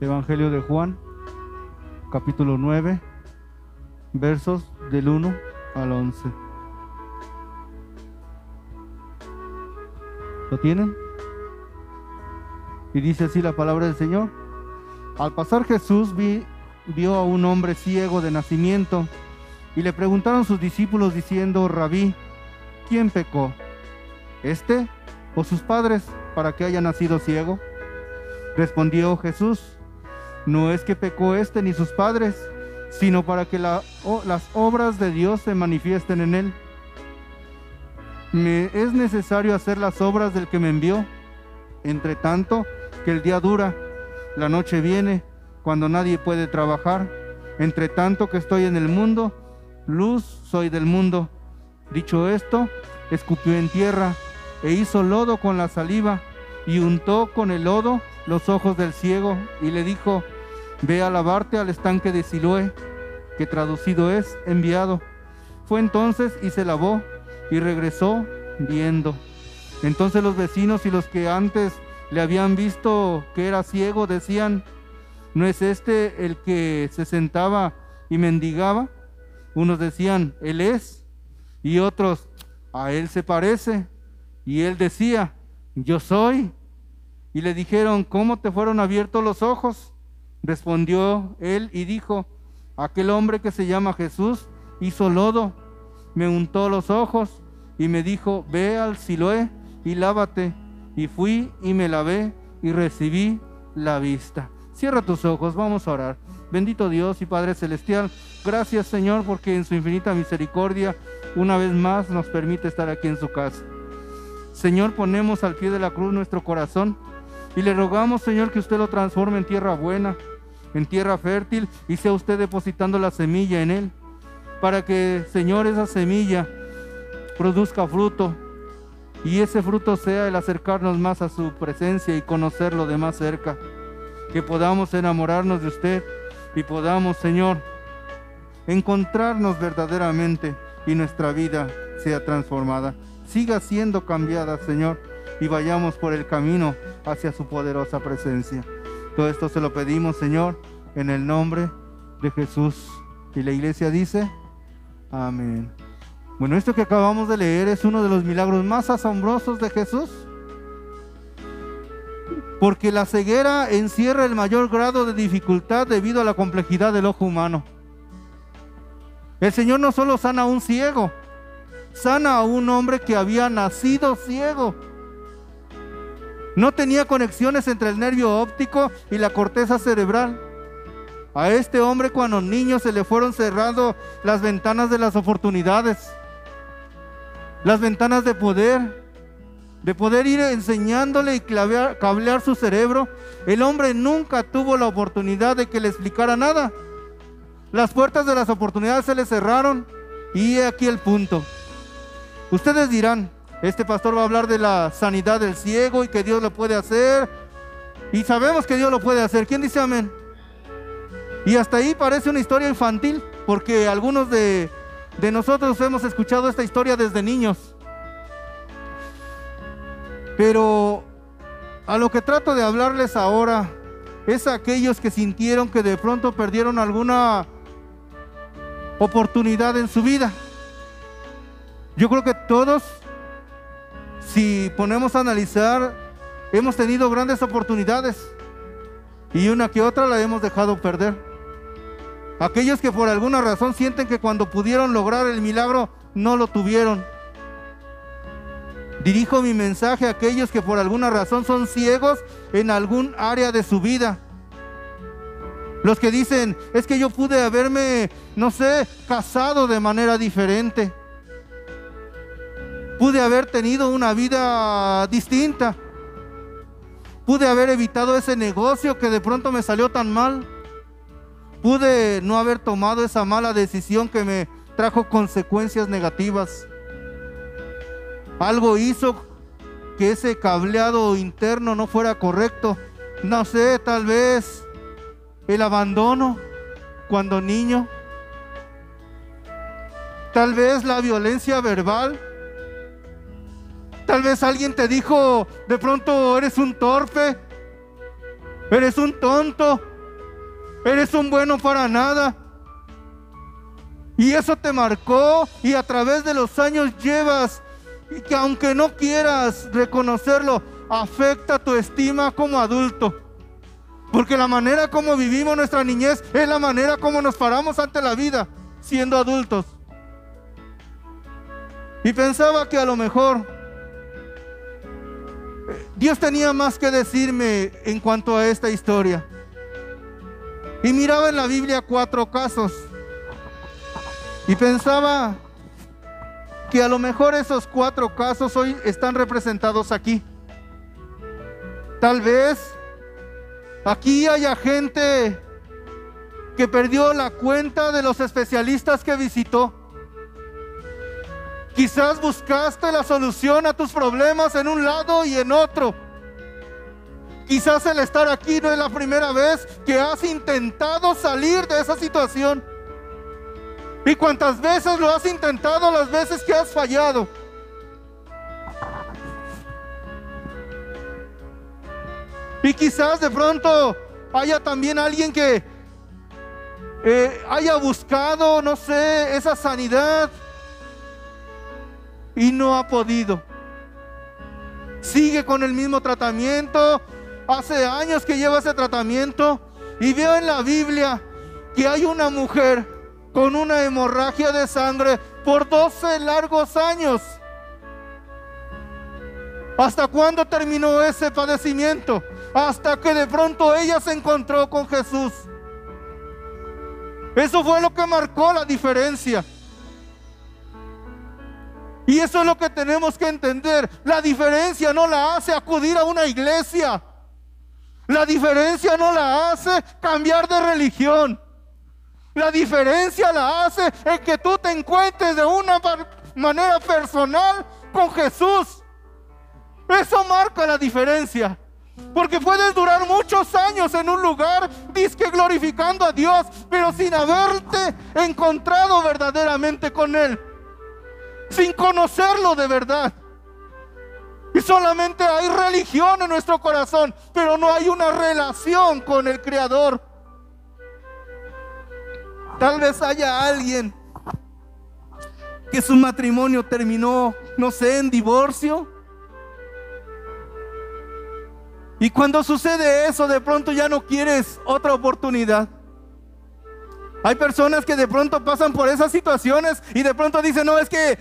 Evangelio de Juan, capítulo 9, versos del 1 al 11. ¿Lo tienen? Y dice así la palabra del Señor. Al pasar Jesús vi, vio a un hombre ciego de nacimiento y le preguntaron sus discípulos diciendo, Rabí, ¿quién pecó? ¿Este o sus padres para que haya nacido ciego? Respondió Jesús, no es que pecó este ni sus padres, sino para que las obras de Dios se manifiesten en él. Me es necesario hacer las obras del que me envió. Entre tanto, que el día dura, la noche viene, cuando nadie puede trabajar. Entre tanto que estoy en el mundo, luz soy del mundo. Dicho esto, escupió en tierra e hizo lodo con la saliva y untó con el lodo los ojos del ciego y le dijo, ve a lavarte al estanque de Siloé, que traducido es enviado. Fue entonces y se lavó y regresó viendo. Entonces los vecinos y los que antes le habían visto que era ciego decían, ¿no es este el que se sentaba y mendigaba? Unos decían, Él es, y otros, a Él se parece. Y él decía, yo soy. Y le dijeron, ¿cómo te fueron abiertos los ojos? Respondió él y dijo, aquel hombre que se llama Jesús hizo lodo, me untó los ojos y me dijo, ve al Siloé y lávate. Y fui y me lavé y recibí la vista. Cierra tus ojos, vamos a orar. Bendito Dios y Padre Celestial, gracias Señor porque en su infinita misericordia una vez más nos permite estar aquí en su casa. Señor, ponemos al pie de la cruz nuestro corazón y le rogamos, Señor, que usted lo transforme en tierra buena, en tierra fértil y sea usted depositando la semilla en él, para que, Señor, esa semilla produzca fruto y ese fruto sea el acercarnos más a su presencia y conocerlo de más cerca, que podamos enamorarnos de usted y podamos, Señor, encontrarnos verdaderamente y nuestra vida sea transformada. Siga siendo cambiada, Señor, y vayamos por el camino hacia su poderosa presencia. Todo esto se lo pedimos, Señor, en el nombre de Jesús. Y la iglesia dice, amén. Bueno, esto que acabamos de leer es uno de los milagros más asombrosos de Jesús. Porque la ceguera encierra el mayor grado de dificultad debido a la complejidad del ojo humano. El Señor no solo sana a un ciego, sana a un hombre que había nacido ciego. No tenía conexiones entre el nervio óptico y la corteza cerebral. A este hombre cuando niño se le fueron cerrando las ventanas de las oportunidades, las ventanas de poder, de poder ir enseñándole y cablear su cerebro. El hombre nunca tuvo la oportunidad de que le explicara nada. Las puertas de las oportunidades se le cerraron y aquí el punto. Ustedes dirán, este pastor va a hablar de la sanidad del ciego y que Dios lo puede hacer. Y sabemos que Dios lo puede hacer. ¿Quién dice amén? Y hasta ahí parece una historia infantil, porque algunos de, nosotros hemos escuchado esta historia desde niños. Pero a lo que trato de hablarles ahora es a aquellos que sintieron que de pronto perdieron alguna oportunidad en su vida. Yo creo que todos, si ponemos a analizar, hemos tenido grandes oportunidades y una que otra la hemos dejado perder. Aquellos que por alguna razón sienten que cuando pudieron lograr el milagro no lo tuvieron. Dirijo mi mensaje a aquellos que por alguna razón son ciegos en algún área de su vida. Los que dicen, es que yo pude haberme, no sé, casado de manera diferente. Pude haber tenido una vida distinta. Pude haber evitado ese negocio que de pronto me salió tan mal. Pude no haber tomado esa mala decisión que me trajo consecuencias negativas. Algo hizo que ese cableado interno no fuera correcto. No sé, tal vez el abandono cuando niño. Tal vez la violencia verbal Tal vez alguien te dijo, de pronto eres un torpe. Eres un tonto. Eres un bueno para nada. Y eso te marcó y a través de los años llevas y que aunque no quieras reconocerlo, afecta tu estima como adulto. Porque la manera como vivimos nuestra niñez es la manera como nos paramos ante la vida siendo adultos. Y pensaba que a lo mejor Dios tenía más que decirme en cuanto a esta historia. Y miraba en la Biblia cuatro casos. Y pensaba que a lo mejor esos cuatro casos hoy están representados aquí. Tal vez aquí haya gente que perdió la cuenta de los especialistas que visitó. Quizás buscaste la solución a tus problemas en un lado y en otro. Quizás el estar aquí no es la primera vez que has intentado salir de esa situación. ¿Y cuántas veces lo has intentado las veces que has fallado? Y quizás de pronto haya también alguien que eh, haya buscado, no sé, esa sanidad y no ha podido. Sigue con el mismo tratamiento. Hace años que lleva ese tratamiento y veo en la Biblia que hay una mujer con una hemorragia de sangre por 12 largos años. ¿Hasta cuándo terminó ese padecimiento? Hasta que de pronto ella se encontró con Jesús. Eso fue lo que marcó la diferencia. Y eso es lo que tenemos que entender. La diferencia no la hace acudir a una iglesia. La diferencia no la hace cambiar de religión. La diferencia la hace en que tú te encuentres de una manera personal con Jesús. Eso marca la diferencia. Porque puedes durar muchos años en un lugar, disque glorificando a Dios, pero sin haberte encontrado verdaderamente con Él. Sin conocerlo de verdad. Y solamente hay religión en nuestro corazón, pero no hay una relación con el Creador. Tal vez haya alguien que su matrimonio terminó, no sé, en divorcio y cuando sucede eso, de pronto ya no quieres otra oportunidad. Hay personas que de pronto pasan por esas situaciones y de pronto dicen, no, es que,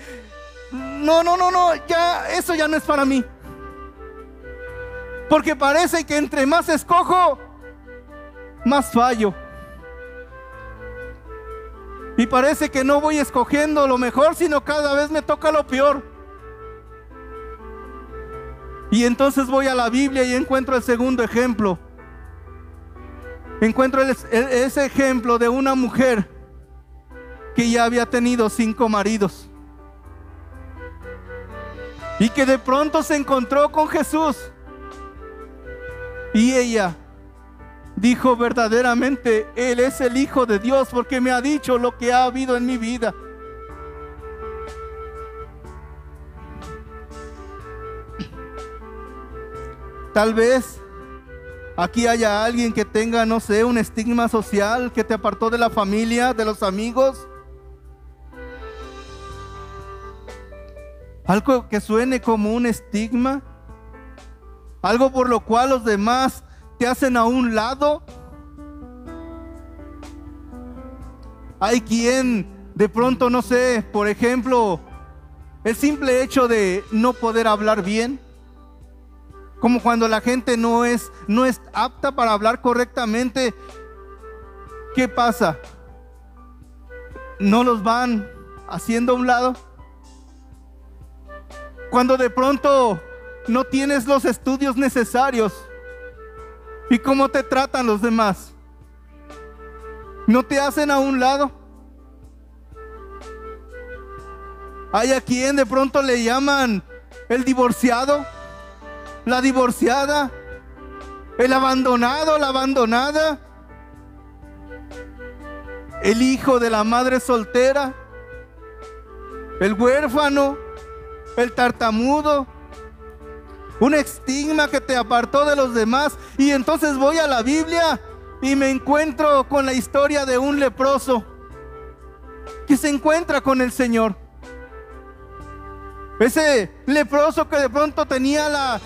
no, no, no, no, ya, eso ya no es para mí. Porque parece que entre más escojo, más fallo. Y parece que no voy escogiendo lo mejor, sino cada vez me toca lo peor. Y entonces voy a la Biblia y encuentro el segundo ejemplo. Encuentro ese ejemplo de una mujer que ya había tenido cinco maridos. Y que de pronto se encontró con Jesús. Y ella dijo verdaderamente, Él es el Hijo de Dios porque me ha dicho lo que ha habido en mi vida. Tal vez aquí haya alguien que tenga, no sé, un estigma social que te apartó de la familia, de los amigos. Algo que suene como un estigma. Algo por lo cual los demás te hacen a un lado. Hay quien de pronto, no sé, por ejemplo, el simple hecho de no poder hablar bien como cuando la gente no es, no es apta para hablar correctamente. ¿Qué pasa? ¿No los van haciendo a un lado? Cuando de pronto no tienes los estudios necesarios. ¿Y cómo te tratan los demás? ¿No te hacen a un lado? Hay a quien de pronto le llaman el divorciado la divorciada, el abandonado, la abandonada, el hijo de la madre soltera, el huérfano, el tartamudo. Un estigma que te apartó de los demás. Y entonces voy a la Biblia y me encuentro con la historia de un leproso que se encuentra con el Señor. Ese leproso que de pronto tenía la,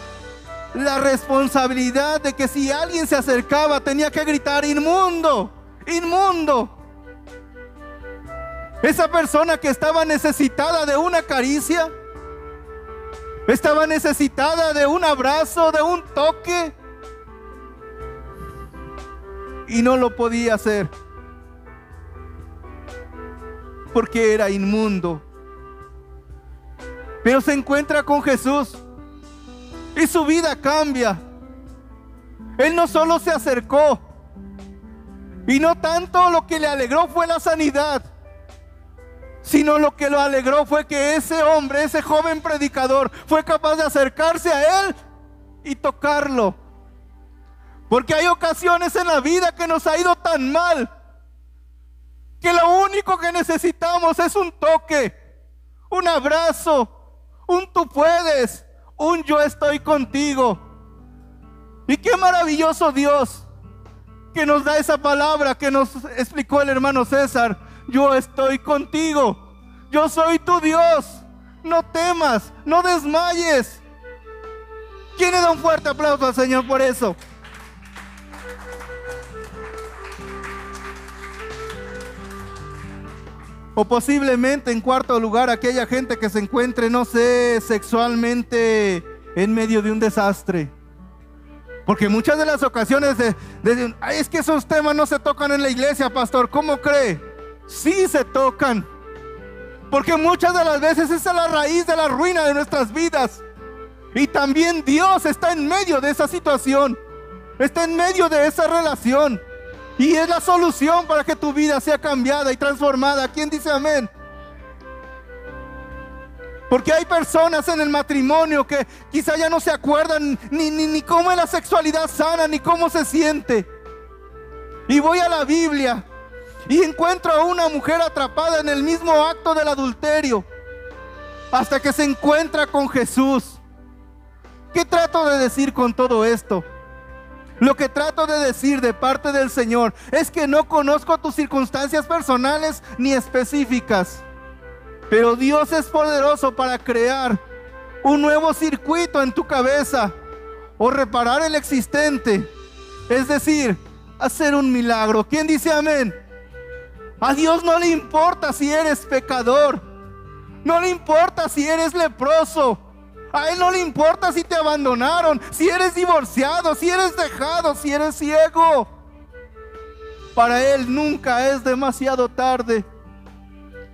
la responsabilidad de que si alguien se acercaba tenía que gritar, inmundo, inmundo. Esa persona que estaba necesitada de una caricia, estaba necesitada de un abrazo, de un toque, y no lo podía hacer porque era inmundo. Pero se encuentra con Jesús y su vida cambia. Él no solo se acercó y no tanto lo que le alegró fue la sanidad, sino lo que lo alegró fue que ese hombre, ese joven predicador, fue capaz de acercarse a él y tocarlo. Porque hay ocasiones en la vida que nos ha ido tan mal que lo único que necesitamos es un toque, un abrazo, un tú puedes, un yo estoy contigo. Y qué maravilloso Dios que nos da esa palabra que nos explicó el hermano César. Yo estoy contigo. Yo soy tu Dios. No temas, no desmayes. ¿Quién le da un fuerte aplauso al Señor por eso? O posiblemente en cuarto lugar aquella gente que se encuentre, no sé, sexualmente en medio de un desastre. Porque muchas de las ocasiones de, es que esos temas no se tocan en la iglesia, pastor, ¿cómo cree? Sí se tocan. Porque muchas de las veces esa es la raíz de la ruina de nuestras vidas. Y también Dios está en medio de esa situación. Está en medio de esa relación. Y es la solución para que tu vida sea cambiada y transformada. ¿Quién dice amén? Porque hay personas en el matrimonio que quizá ya no se acuerdan ni, ni, ni cómo es la sexualidad sana, ni cómo se siente. Y voy a la Biblia y encuentro a una mujer atrapada en el mismo acto del adulterio hasta que se encuentra con Jesús. ¿Qué trato de decir con todo esto? Lo que trato de decir de parte del Señor es que no conozco tus circunstancias personales ni específicas. Pero Dios es poderoso para crear un nuevo circuito en tu cabeza o reparar el existente. Es decir, hacer un milagro. ¿Quién dice amén? A Dios no le importa si eres pecador. No le importa si eres leproso. A Él no le importa si te abandonaron, si eres divorciado, si eres dejado, si eres ciego. Para Él nunca es demasiado tarde.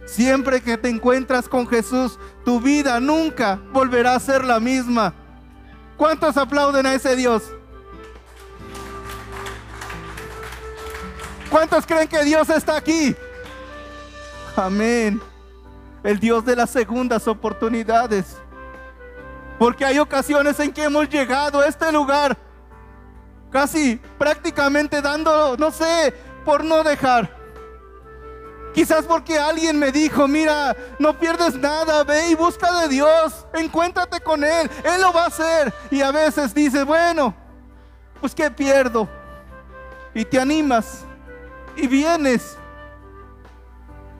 Siempre que te encuentras con Jesús, tu vida nunca volverá a ser la misma. ¿Cuántos aplauden a ese Dios? ¿Cuántos creen que Dios está aquí? Amén. El Dios de las segundas oportunidades. Porque hay ocasiones en que hemos llegado a este lugar casi prácticamente dando, no sé, por no dejar. Quizás porque alguien me dijo, mira, no pierdes nada, ve y busca de Dios, encuéntrate con Él, Él lo va a hacer. Y a veces dices, bueno, pues ¿qué pierdo? Y te animas y vienes.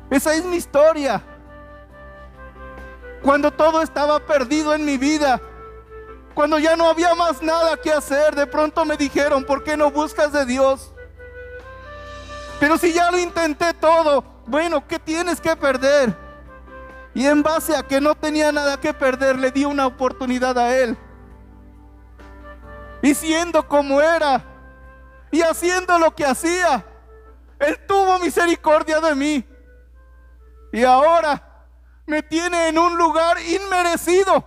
Esa es mi historia. Cuando todo estaba perdido en mi vida. Cuando ya no había más nada que hacer. De pronto me dijeron, ¿por qué no buscas de Dios? Pero si ya lo intenté todo, bueno, ¿qué tienes que perder? Y en base a que no tenía nada que perder, le di una oportunidad a Él. Y siendo como era, y haciendo lo que hacía, Él tuvo misericordia de mí. Y ahora me tiene en un lugar inmerecido,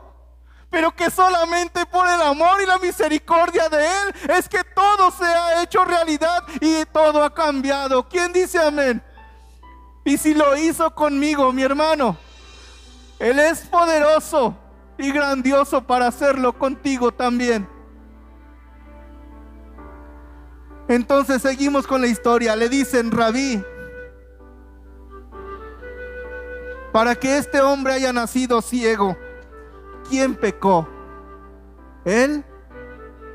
pero que solamente por el amor y la misericordia de Él es que todo se ha hecho realidad y todo ha cambiado. ¿Quién dice amén? Y si lo hizo conmigo, mi hermano, Él es poderoso y grandioso para hacerlo contigo también. Entonces seguimos con la historia. Le dicen, rabí, para que este hombre haya nacido ciego. ¿Quién pecó? ¿Él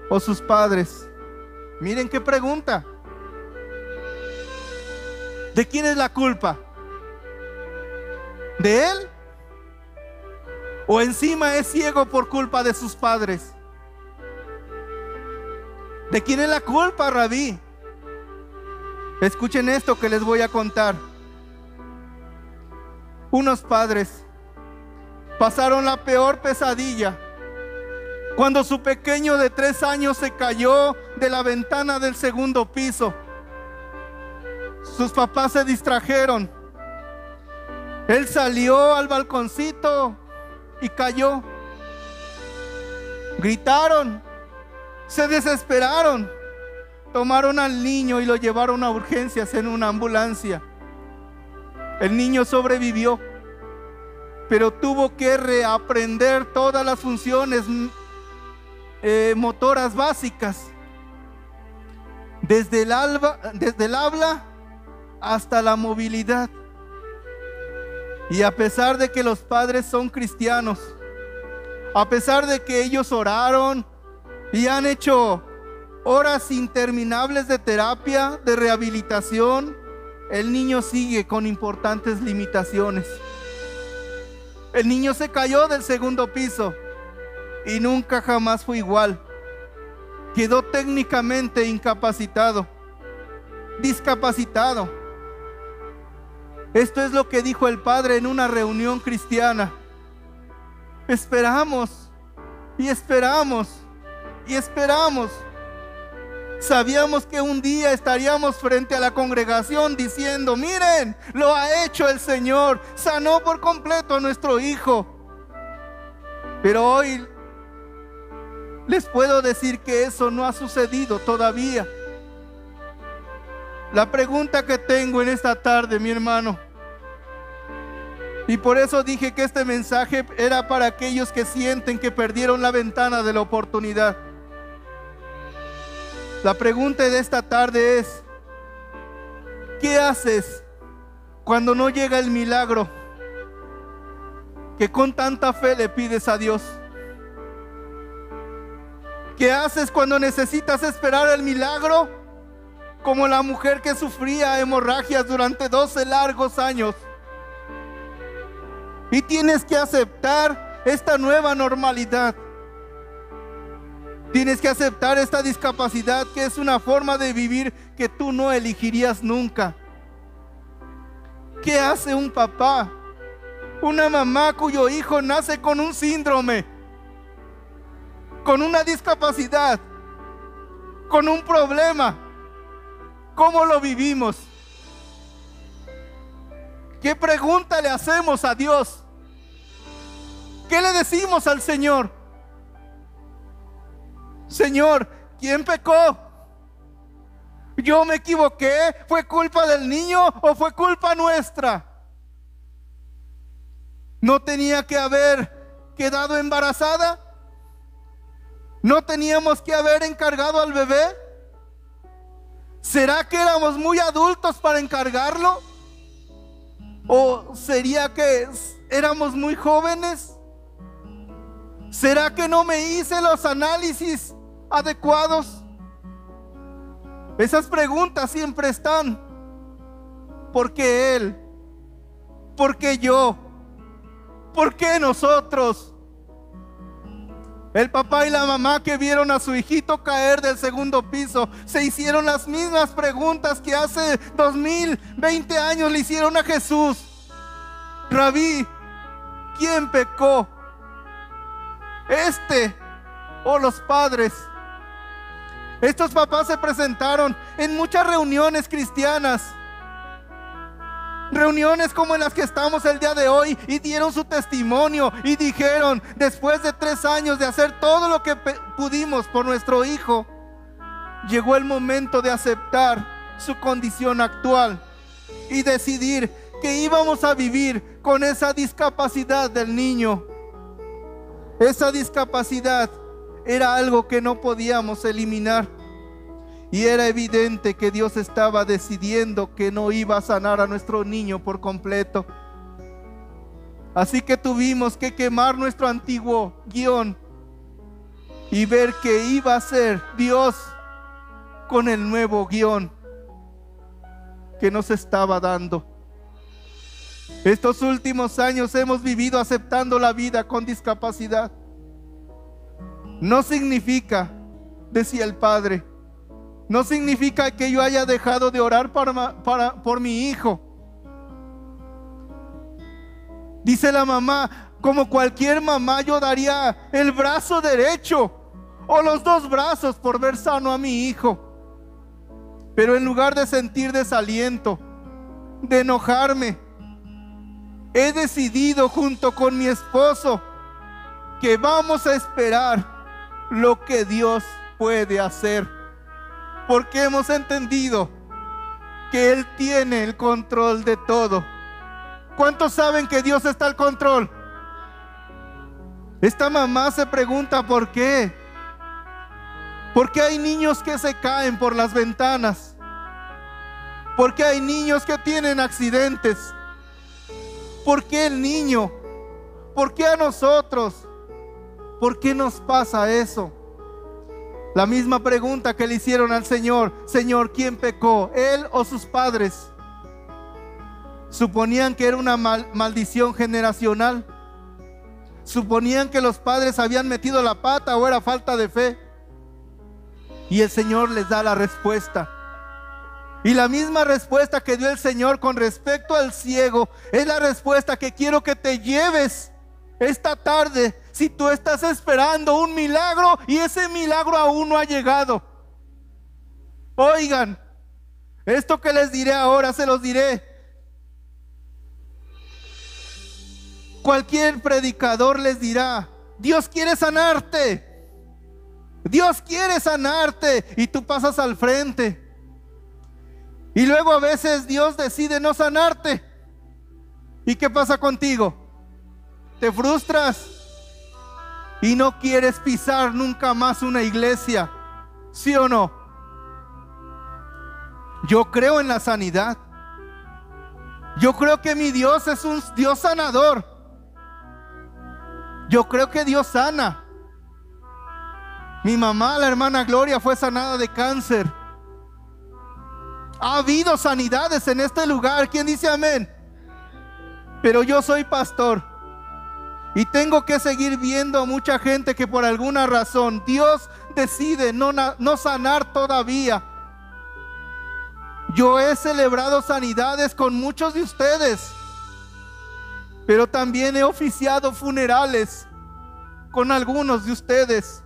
o sus padres? Miren qué pregunta. ¿De quién es la culpa? ¿De él? ¿O encima es ciego por culpa de sus padres? ¿De quién es la culpa, rabí? Escuchen esto que les voy a contar. Unos padres pasaron la peor pesadilla cuando su pequeño de tres años se cayó de la ventana del segundo piso. Sus papás se distrajeron. Él salió al balconcito y cayó. Gritaron, se desesperaron, tomaron al niño y lo llevaron a urgencias en una ambulancia. El niño sobrevivió, pero tuvo que reaprender todas las funciones eh, motoras básicas, desde el, alba, desde el habla hasta la movilidad. Y a pesar de que los padres son cristianos, a pesar de que ellos oraron y han hecho horas interminables de terapia, de rehabilitación, el niño sigue con importantes limitaciones. El niño se cayó del segundo piso y nunca jamás fue igual. Quedó técnicamente incapacitado, discapacitado. Esto es lo que dijo el Padre en una reunión cristiana. Esperamos y esperamos y esperamos Sabíamos que un día estaríamos frente a la congregación diciendo, miren, lo ha hecho el Señor, sanó por completo a nuestro hijo. Pero hoy les puedo decir que eso no ha sucedido todavía. La pregunta que tengo en esta tarde, mi hermano, y por eso dije que este mensaje era para aquellos que sienten que perdieron la ventana de la oportunidad. La pregunta de esta tarde es, ¿qué haces cuando no llega el milagro que con tanta fe le pides a Dios? ¿Qué haces cuando necesitas esperar el milagro? Como la mujer que sufría hemorragias durante 12 largos años. Y tienes que aceptar esta nueva normalidad. Tienes que aceptar esta discapacidad que es una forma de vivir que tú no elegirías nunca. ¿Qué hace un papá? Una mamá cuyo hijo nace con un síndrome, con una discapacidad, con un problema. ¿Cómo lo vivimos? ¿Qué pregunta le hacemos a Dios? ¿Qué le decimos al Señor? Señor, ¿quién pecó? ¿Yo me equivoqué? ¿Fue culpa del niño o fue culpa nuestra? ¿No tenía que haber quedado embarazada? ¿No teníamos que haber encargado al bebé? ¿Será que éramos muy adultos para encargarlo? ¿O sería que éramos muy jóvenes? ¿Será que no me hice los análisis adecuados? Esas preguntas siempre están. ¿Por qué Él? ¿Por qué yo? ¿Por qué nosotros? El papá y la mamá que vieron a su hijito caer del segundo piso se hicieron las mismas preguntas que hace dos mil veinte años le hicieron a Jesús. Rabí, ¿quién pecó? ¿Este o los padres? Estos papás se presentaron en muchas reuniones cristianas. Reuniones como en las que estamos el día de hoy y dieron su testimonio y dijeron, después de tres años de hacer todo lo que pudimos por nuestro hijo, llegó el momento de aceptar su condición actual y decidir que íbamos a vivir con esa discapacidad del niño. Esa discapacidad era algo que no podíamos eliminar. Y era evidente que Dios estaba decidiendo que no iba a sanar a nuestro niño por completo. Así que tuvimos que quemar nuestro antiguo guion y ver qué iba a hacer Dios con el nuevo guion que nos estaba dando. Estos últimos años hemos vivido aceptando la vida con discapacidad. No significa, decía el padre, no significa que yo haya dejado de orar para, por mi hijo. Dice la mamá, como cualquier mamá yo daría el brazo derecho o los dos brazos por ver sano a mi hijo. Pero en lugar de sentir desaliento, de enojarme, he decidido junto con mi esposo que vamos a esperar lo que Dios puede hacer. Porque hemos entendido que Él tiene el control de todo. ¿Cuántos saben que Dios está al control? Esta mamá se pregunta por qué. Porque hay niños que se caen por las ventanas. Porque hay niños que tienen accidentes. ¿Por qué el niño? ¿Por qué a nosotros? ¿Por qué nos pasa eso? La misma pregunta que le hicieron al Señor, Señor, ¿quién pecó? ¿Él o sus padres? Suponían que era una maldición generacional. Suponían que los padres habían metido la pata o era falta de fe. Y el Señor les da la respuesta. Y la misma respuesta que dio el Señor con respecto al ciego es la respuesta que quiero que te lleves esta tarde si tú estás esperando un milagro y ese milagro aún no ha llegado. Oigan, esto que les diré ahora se los diré. Cualquier predicador les dirá, Dios quiere sanarte. Dios quiere sanarte y tú pasas al frente. Y luego a veces Dios decide no sanarte. ¿Y qué pasa contigo? Te frustras y no quieres pisar nunca más una iglesia. ¿Sí o no? Yo creo en la sanidad. Yo creo que mi Dios es un Dios sanador. Yo creo que Dios sana. Mi mamá, la hermana Gloria, fue sanada de cáncer. Ha habido sanidades en este lugar. ¿Quién dice amén? Pero yo soy pastor. Y tengo que seguir viendo a mucha gente que por alguna razón Dios decide no, sanar todavía. Yo he celebrado sanidades con muchos de ustedes. Pero también he oficiado funerales con algunos de ustedes.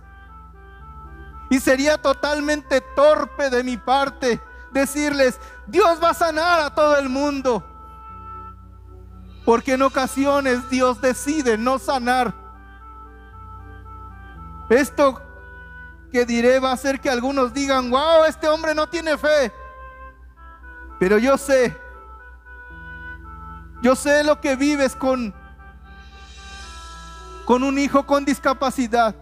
Y sería totalmente torpe de mi parte decirles, Dios va a sanar a todo el mundo. Porque en ocasiones Dios decide no sanar. Esto que diré va a hacer que algunos digan, wow, este hombre no tiene fe. Pero yo sé, yo sé lo que vives con, con un hijo con discapacidad.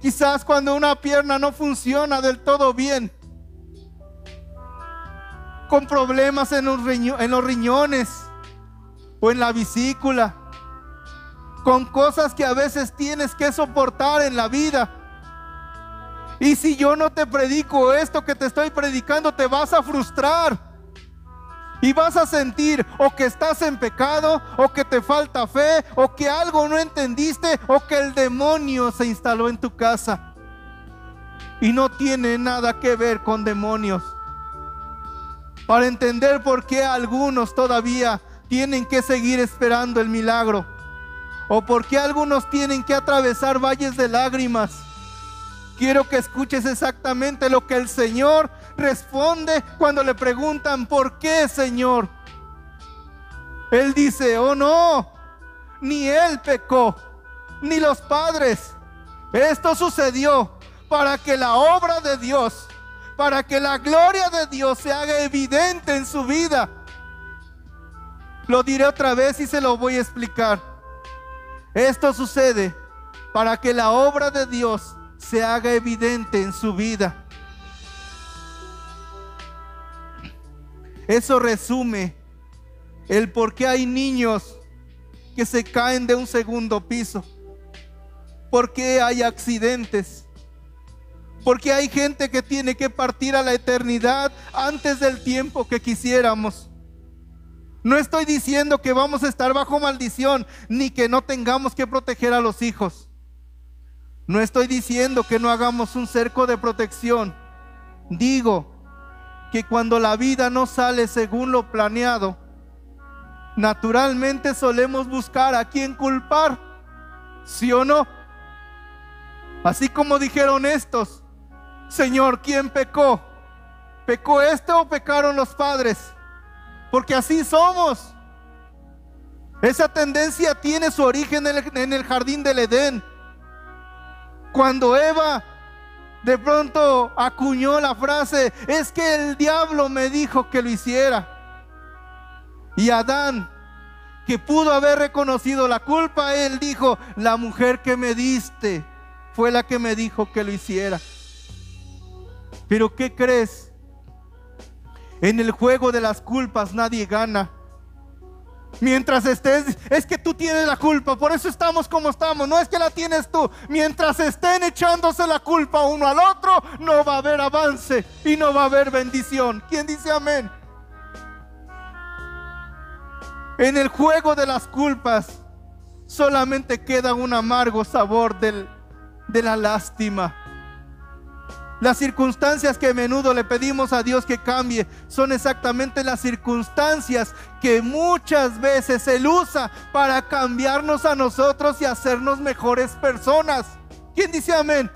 Quizás cuando una pierna no funciona del todo bien, con problemas en los, en los riñones o en la vesícula, con cosas que a veces tienes que soportar en la vida. Y si yo no te predico esto que te estoy predicando, te vas a frustrar. Y vas a sentir o que estás en pecado, o que te falta fe, o que algo no entendiste, o que el demonio se instaló en tu casa. Y no tiene nada que ver con demonios. Para entender por qué algunos todavía tienen que seguir esperando el milagro. O por qué algunos tienen que atravesar valles de lágrimas. Quiero que escuches exactamente lo que el Señor responde cuando le preguntan, ¿por qué, Señor? Él dice, oh no, ni él pecó, ni los padres. Esto sucedió para que la obra de Dios, para que la gloria de Dios se haga evidente en su vida. Lo diré otra vez y se lo voy a explicar. Esto sucede para que la obra de Dios se haga evidente en su vida. Eso resume el por qué hay niños que se caen de un segundo piso. ¿Por qué hay accidentes? Porque hay gente que tiene que partir a la eternidad antes del tiempo que quisiéramos. No estoy diciendo que vamos a estar bajo maldición, ni que no tengamos que proteger a los hijos. No estoy diciendo que no hagamos un cerco de protección. Digo que cuando la vida no sale según lo planeado, naturalmente solemos buscar a quién culpar. ¿Sí o no? Así como dijeron estos, Señor, ¿quién pecó? ¿Pecó este o pecaron los padres? Porque así somos. Esa tendencia tiene su origen en el, jardín del Edén. Cuando Eva de pronto acuñó la frase, es que el diablo me dijo que lo hiciera. Y Adán, que pudo haber reconocido la culpa, él dijo, la mujer que me diste fue la que me dijo que lo hiciera. Pero ¿qué crees? En el juego de las culpas nadie gana. Mientras estés, es que tú tienes la culpa, por eso estamos como estamos, no es que la tienes tú. Mientras estén echándose la culpa uno al otro, no va a haber avance y no va a haber bendición. ¿Quién dice amén? En el juego de las culpas solamente queda un amargo sabor del, de la lástima. Las circunstancias que a menudo le pedimos a Dios que cambie son exactamente las circunstancias que muchas veces Él usa para cambiarnos a nosotros y hacernos mejores personas. ¿Quién dice amén?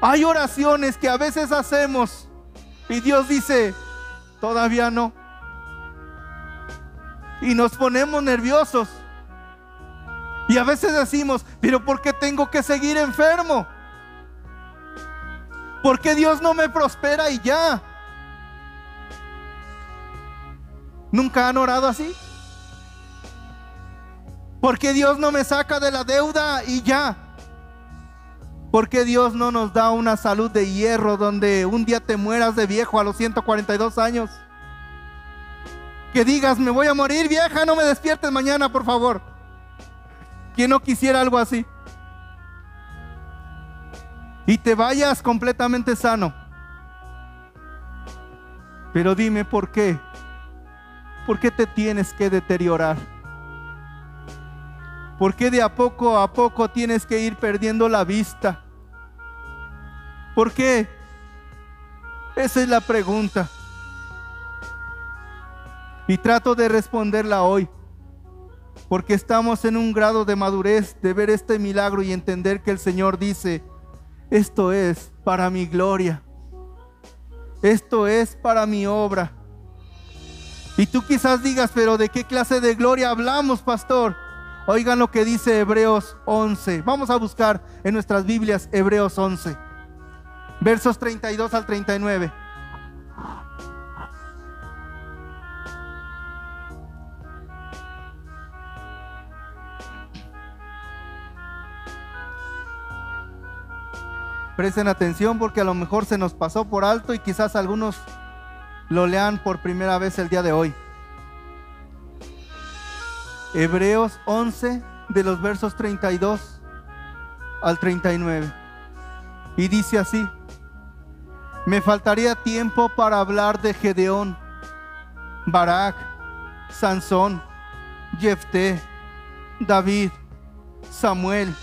Hay oraciones que a veces hacemos y Dios dice, todavía no. Y nos ponemos nerviosos. Y a veces decimos, pero ¿por qué tengo que seguir enfermo? ¿Por qué Dios no me prospera y ya? ¿Nunca han orado así? ¿Por qué Dios no me saca de la deuda y ya? ¿Por qué Dios no nos da una salud de hierro donde un día te mueras de viejo a los 142 años? Que digas, me voy a morir vieja, no me despiertes mañana, por favor. ¿Quién no quisiera algo así? Y te vayas completamente sano. Pero dime por qué. ¿Por qué te tienes que deteriorar? ¿Por qué de a poco a poco tienes que ir perdiendo la vista? ¿Por qué? Esa es la pregunta. Y trato de responderla hoy. Porque estamos en un grado de madurez de ver este milagro y entender que el Señor dice, esto es para mi gloria. Esto es para mi obra. Y tú quizás digas, pero ¿de qué clase de gloria hablamos, pastor? Oigan lo que dice Hebreos 11. Vamos a buscar en nuestras Biblias Hebreos 11, versos 32 al 39. Presten atención porque a lo mejor se nos pasó por alto y quizás algunos lo lean por primera vez el día de hoy. Hebreos 11 de los versos 32 al 39. Y dice así, me faltaría tiempo para hablar de Gedeón, Barak, Sansón, Jefté, David, Samuel,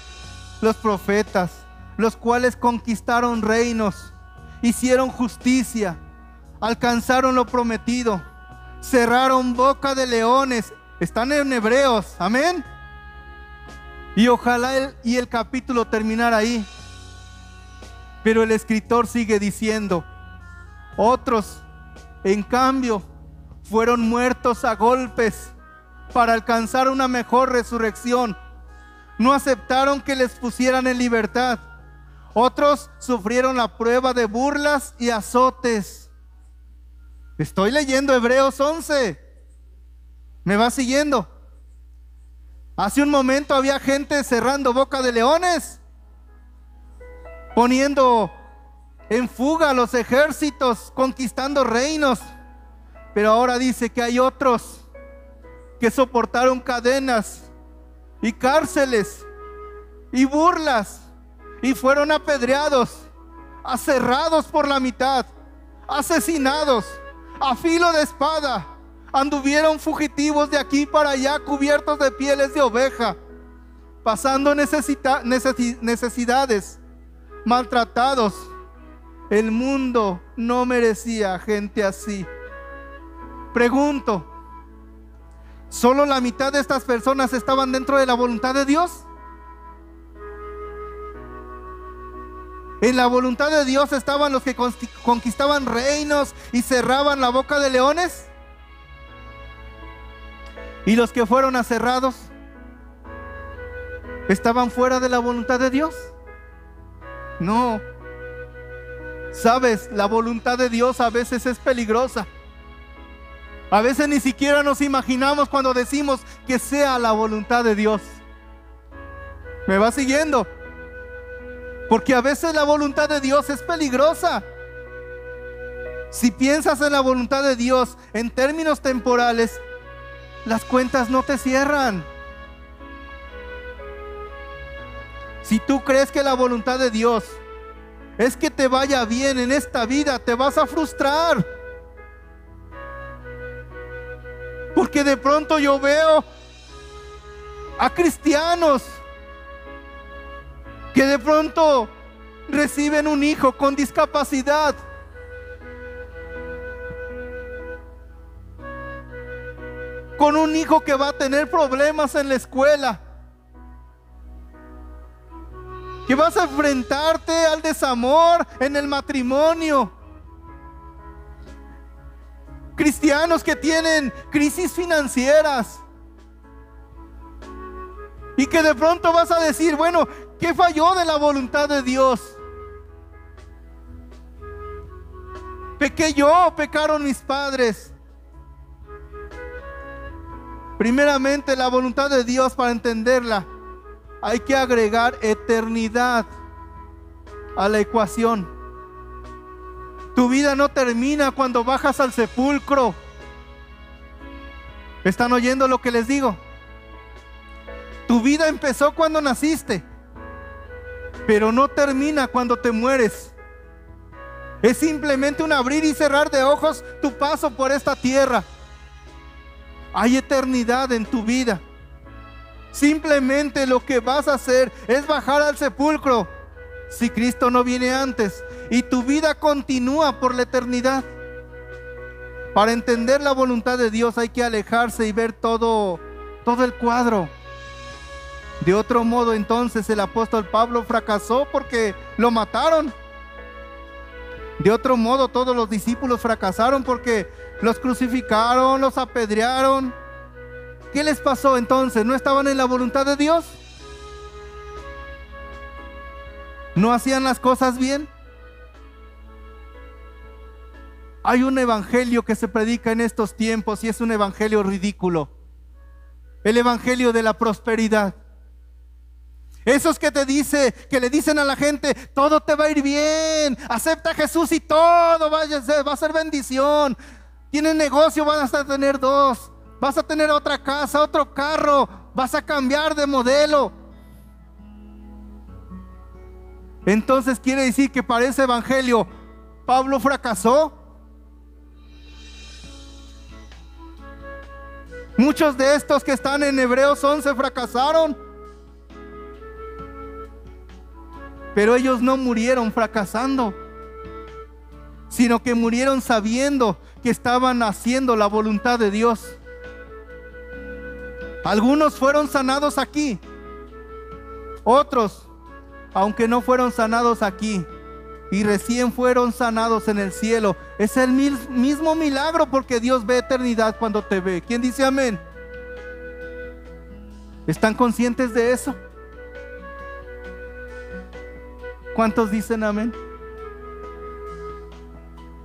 los profetas los cuales conquistaron reinos, hicieron justicia, alcanzaron lo prometido, cerraron boca de leones. Están en Hebreos, amén. Y ojalá el, y el capítulo terminara ahí. Pero el escritor sigue diciendo, otros, en cambio, fueron muertos a golpes para alcanzar una mejor resurrección. No aceptaron que les pusieran en libertad otros sufrieron la prueba de burlas y azotes. Estoy leyendo Hebreos 11. ¿Me va siguiendo? Hace un momento había gente cerrando boca de leones, poniendo en fuga los ejércitos, conquistando reinos. Pero ahora dice que hay otros que soportaron cadenas, y cárceles y burlas y fueron apedreados, aserrados por la mitad, asesinados a filo de espada. Anduvieron fugitivos de aquí para allá cubiertos de pieles de oveja, pasando necesidades, maltratados. El mundo no merecía gente así. Pregunto, ¿solo la mitad de estas personas estaban dentro de la voluntad de Dios? En la voluntad de Dios estaban los que conquistaban reinos y cerraban la boca de leones. Y los que fueron aserrados estaban fuera de la voluntad de Dios. No. Sabes, la voluntad de Dios a veces es peligrosa. A veces ni siquiera nos imaginamos cuando decimos que sea la voluntad de Dios. ¿Me va siguiendo? Porque a veces la voluntad de Dios es peligrosa. Si piensas en la voluntad de Dios en términos temporales, las cuentas no te cierran. Si tú crees que la voluntad de Dios es que te vaya bien en esta vida, te vas a frustrar. Porque de pronto yo veo a cristianos que de pronto reciben un hijo con discapacidad. Con un hijo que va a tener problemas en la escuela. Que vas a enfrentarte al desamor en el matrimonio. Cristianos que tienen crisis financieras. Y que de pronto vas a decir, bueno, ¿Qué falló de la voluntad de Dios? Pequé yo, pecaron mis padres. Primeramente, la voluntad de Dios para entenderla, hay que agregar eternidad a la ecuación. Tu vida no termina cuando bajas al sepulcro. ¿Están oyendo lo que les digo? Tu vida empezó cuando naciste pero no termina cuando te mueres. Es simplemente un abrir y cerrar de ojos tu paso por esta tierra. Hay eternidad en tu vida. Simplemente lo que vas a hacer es bajar al sepulcro si Cristo no viene antes y tu vida continúa por la eternidad. Para entender la voluntad de Dios hay que alejarse y ver todo todo el cuadro. De otro modo entonces el apóstol Pablo fracasó porque lo mataron. De otro modo todos los discípulos fracasaron porque los crucificaron, los apedrearon. ¿Qué les pasó entonces? ¿No estaban en la voluntad de Dios? ¿No hacían las cosas bien? Hay un evangelio que se predica en estos tiempos y es un evangelio ridículo. El evangelio de la prosperidad. Esos que te dice, que le dicen a la gente, todo te va a ir bien, acepta a Jesús y todo va a ser, a bendición. Tienes negocio, vas a tener dos, vas a tener otra casa, otro carro, vas a cambiar de modelo. Entonces quiere decir que para ese evangelio Pablo fracasó. Muchos de estos que están en Hebreos 11 fracasaron. Pero ellos no murieron fracasando, sino que murieron sabiendo que estaban haciendo la voluntad de Dios. Algunos fueron sanados aquí, otros, aunque no fueron sanados aquí y recién fueron sanados en el cielo, es el mismo milagro porque Dios ve eternidad cuando te ve. ¿Quién dice amén? ¿Están conscientes de eso? ¿Cuántos dicen amén?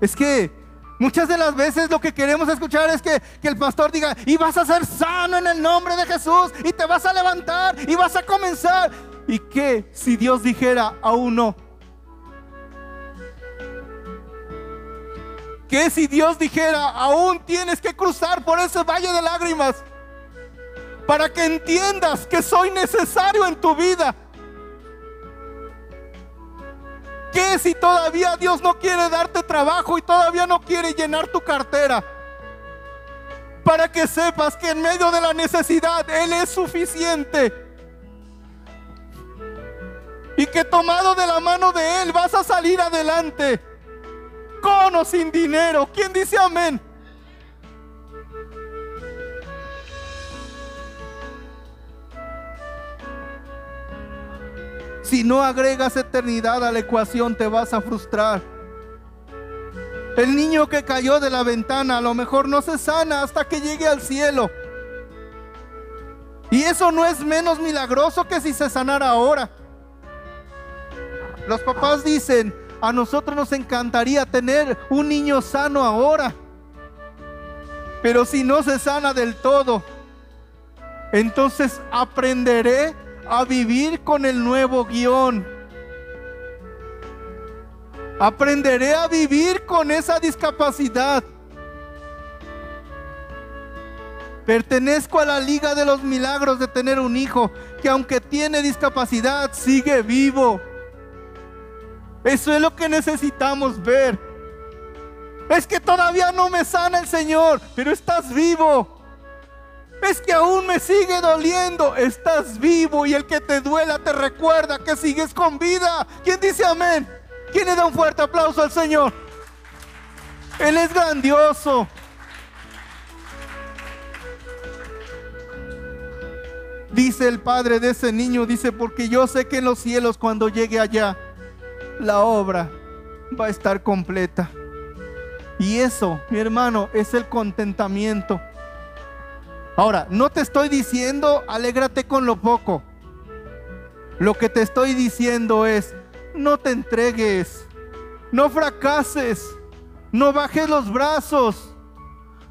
Es que muchas de las veces lo que queremos escuchar es que, el pastor diga, y vas a ser sano en el nombre de Jesús, y te vas a levantar, y vas a comenzar. ¿Y qué si Dios dijera aún no? ¿Qué si Dios dijera, aún tienes que cruzar por ese valle de lágrimas? para que entiendas que soy necesario en tu vida. ¿Qué si todavía Dios no quiere darte trabajo y todavía no quiere llenar tu cartera? Para que sepas que en medio de la necesidad Él es suficiente. Y que tomado de la mano de Él vas a salir adelante. Con o sin dinero. ¿Quién dice amén? Si no agregas eternidad a la ecuación te vas a frustrar. El niño que cayó de la ventana a lo mejor no se sana hasta que llegue al cielo. Y eso no es menos milagroso que si se sanara ahora. Los papás dicen, a nosotros nos encantaría tener un niño sano ahora. Pero si no se sana del todo, entonces aprenderé a vivir con el nuevo guion. Aprenderé a vivir con esa discapacidad. Pertenezco a la liga de los milagros de tener un hijo que aunque tiene discapacidad sigue vivo. Eso es lo que necesitamos ver. Es que todavía no me sana el Señor, pero estás vivo. Es que aún me sigue doliendo. Estás vivo y el que te duela te recuerda que sigues con vida. ¿Quién dice amén? ¿Quién le da un fuerte aplauso al Señor? Él es grandioso. Dice el padre de ese niño, dice, porque yo sé que en los cielos cuando llegue allá, la obra va a estar completa. Y eso, mi hermano, es el contentamiento. Ahora, no te estoy diciendo alégrate con lo poco. Lo que te estoy diciendo es, no te entregues, no fracases, no bajes los brazos.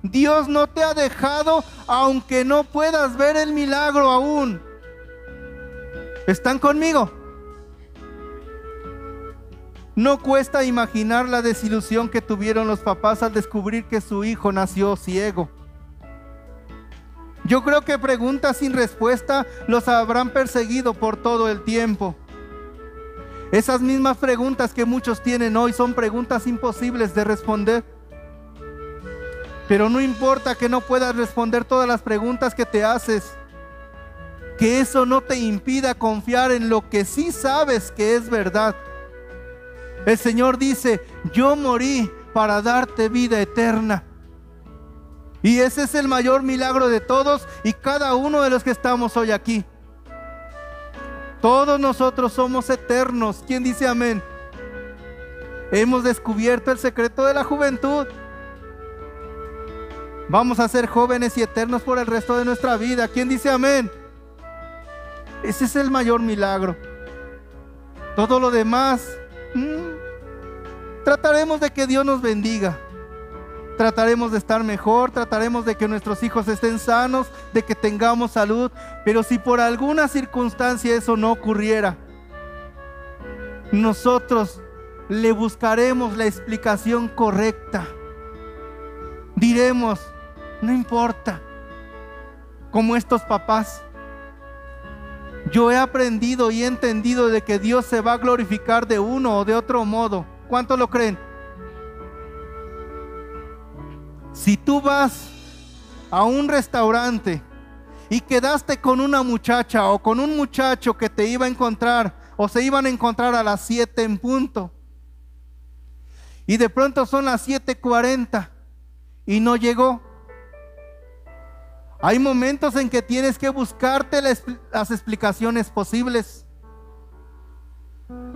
Dios no te ha dejado aunque no puedas ver el milagro aún. ¿Están conmigo? No cuesta imaginar la desilusión que tuvieron los papás al descubrir que su hijo nació ciego. Yo creo que preguntas sin respuesta los habrán perseguido por todo el tiempo. Esas mismas preguntas que muchos tienen hoy son preguntas imposibles de responder. Pero no importa que no puedas responder todas las preguntas que te haces. Que eso no te impida confiar en lo que sí sabes que es verdad. El Señor dice, yo morí para darte vida eterna. Y ese es el mayor milagro de todos y cada uno de los que estamos hoy aquí. Todos nosotros somos eternos. ¿Quién dice amén? Hemos descubierto el secreto de la juventud. Vamos a ser jóvenes y eternos por el resto de nuestra vida. ¿Quién dice amén? Ese es el mayor milagro. Todo lo demás, mm, trataremos de que Dios nos bendiga trataremos de estar mejor, trataremos de que nuestros hijos estén sanos, de que tengamos salud, pero si por alguna circunstancia eso no ocurriera, nosotros le buscaremos la explicación correcta. Diremos, no importa, como estos papás. Yo he aprendido y he entendido de que Dios se va a glorificar de uno o de otro modo. ¿Cuánto lo creen? Si tú vas a un restaurante y quedaste con una muchacha o con un muchacho que te iba a encontrar o se iban a encontrar a las 7 en punto y de pronto son las 7:40 y no llegó. Hay momentos en que tienes que buscarte las explicaciones posibles.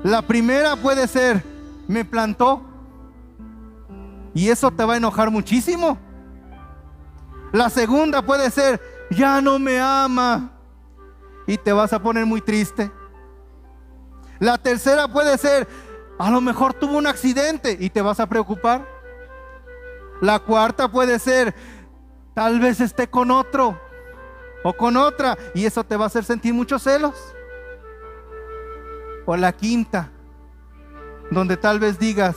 La primera puede ser, me plantó. Y eso te va a enojar muchísimo. La segunda puede ser, ya no me ama. Y te vas a poner muy triste. La tercera puede ser, a lo mejor tuvo un accidente y te vas a preocupar. La cuarta puede ser, tal vez esté con otro o con otra y eso te va a hacer sentir muchos celos. O la quinta, donde tal vez digas,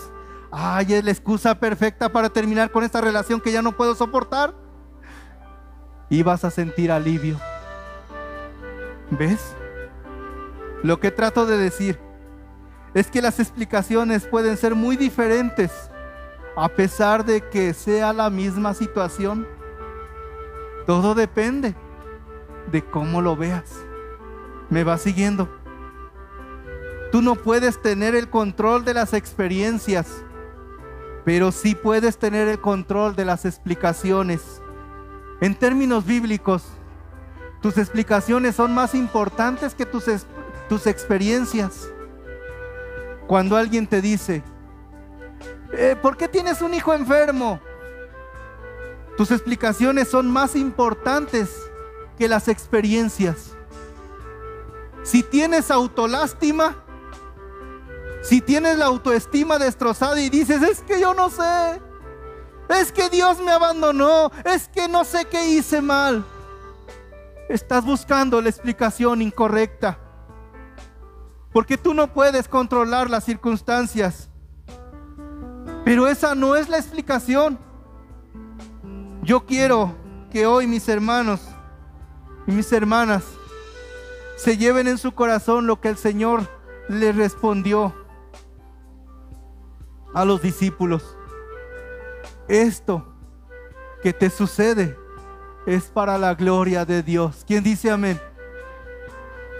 ay, es la excusa perfecta para terminar con esta relación que ya no puedo soportar. Y vas a sentir alivio. ¿Ves? Lo que trato de decir es que las explicaciones pueden ser muy diferentes a pesar de que sea la misma situación. Todo depende de cómo lo veas. ¿Me vas siguiendo? Tú no puedes tener el control de las experiencias, pero sí puedes tener el control de las explicaciones. En términos bíblicos, tus explicaciones son más importantes que tus, tus experiencias. Cuando alguien te dice, eh, ¿por qué tienes un hijo enfermo? Tus explicaciones son más importantes que las experiencias. Si tienes autolástima, si tienes la autoestima destrozada y dices, es que yo no sé, es que Dios me abandonó, es que no sé qué hice mal, estás buscando la explicación incorrecta. Porque tú no puedes controlar las circunstancias. Pero esa no es la explicación. Yo quiero que hoy mis hermanos y mis hermanas se lleven en su corazón lo que el Señor le respondió a los discípulos. Esto que te sucede es para la gloria de Dios. ¿Quién dice amén?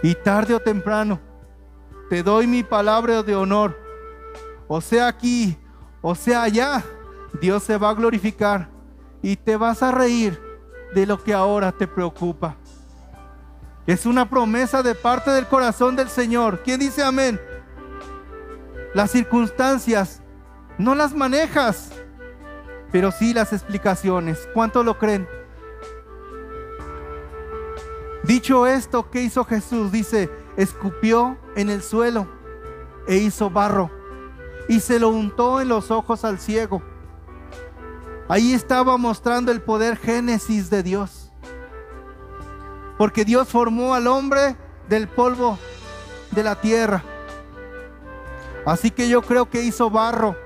Y tarde o temprano te doy mi palabra de honor. O sea aquí, o sea allá, Dios se va a glorificar y te vas a reír de lo que ahora te preocupa. Es una promesa de parte del corazón del Señor. ¿Quién dice amén? Las circunstancias no las manejas, pero sí las explicaciones. ¿Cuánto lo creen? Dicho esto, ¿qué hizo Jesús? Dice, escupió en el suelo e hizo barro y se lo untó en los ojos al ciego. Ahí estaba mostrando el poder génesis de Dios. Porque Dios formó al hombre del polvo de la tierra. Así que yo creo que hizo barro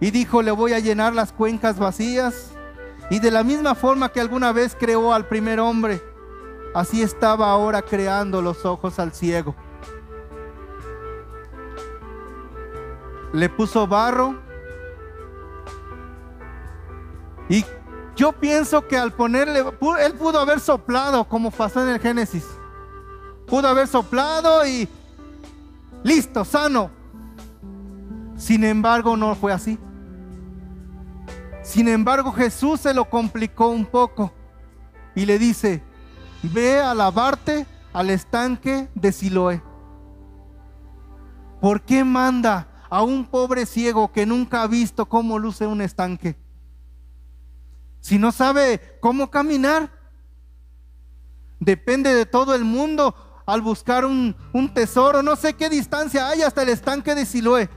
y dijo, le voy a llenar las cuencas vacías. Y de la misma forma que alguna vez creó al primer hombre, así estaba ahora creando los ojos al ciego. Le puso barro. Y yo pienso que al ponerle, él pudo haber soplado como pasó en el Génesis. Pudo haber soplado y listo, sano. Sin embargo, no fue así. Sin embargo, Jesús se lo complicó un poco y le dice, ve a lavarte al estanque de Siloé. ¿Por qué manda a un pobre ciego que nunca ha visto cómo luce un estanque? Si no sabe cómo caminar, depende de todo el mundo al buscar un, tesoro. No sé qué distancia hay hasta el estanque de Siloé.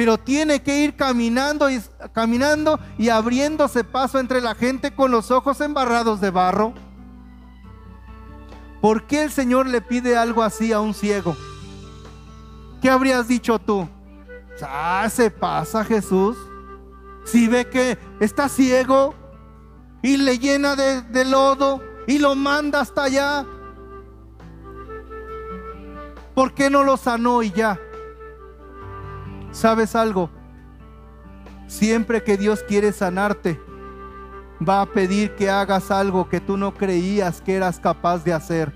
Pero tiene que ir caminando y, caminando y abriéndose paso entre la gente con los ojos embarrados de barro. ¿Por qué el Señor le pide algo así a un ciego? ¿Qué habrías dicho tú? Ah, se pasa Jesús. Si ve que está ciego y le llena de, de lodo y lo manda hasta allá, ¿por qué no lo sanó y ya? ¿Sabes algo? Siempre que Dios quiere sanarte, va a pedir que hagas algo que tú no creías que eras capaz de hacer.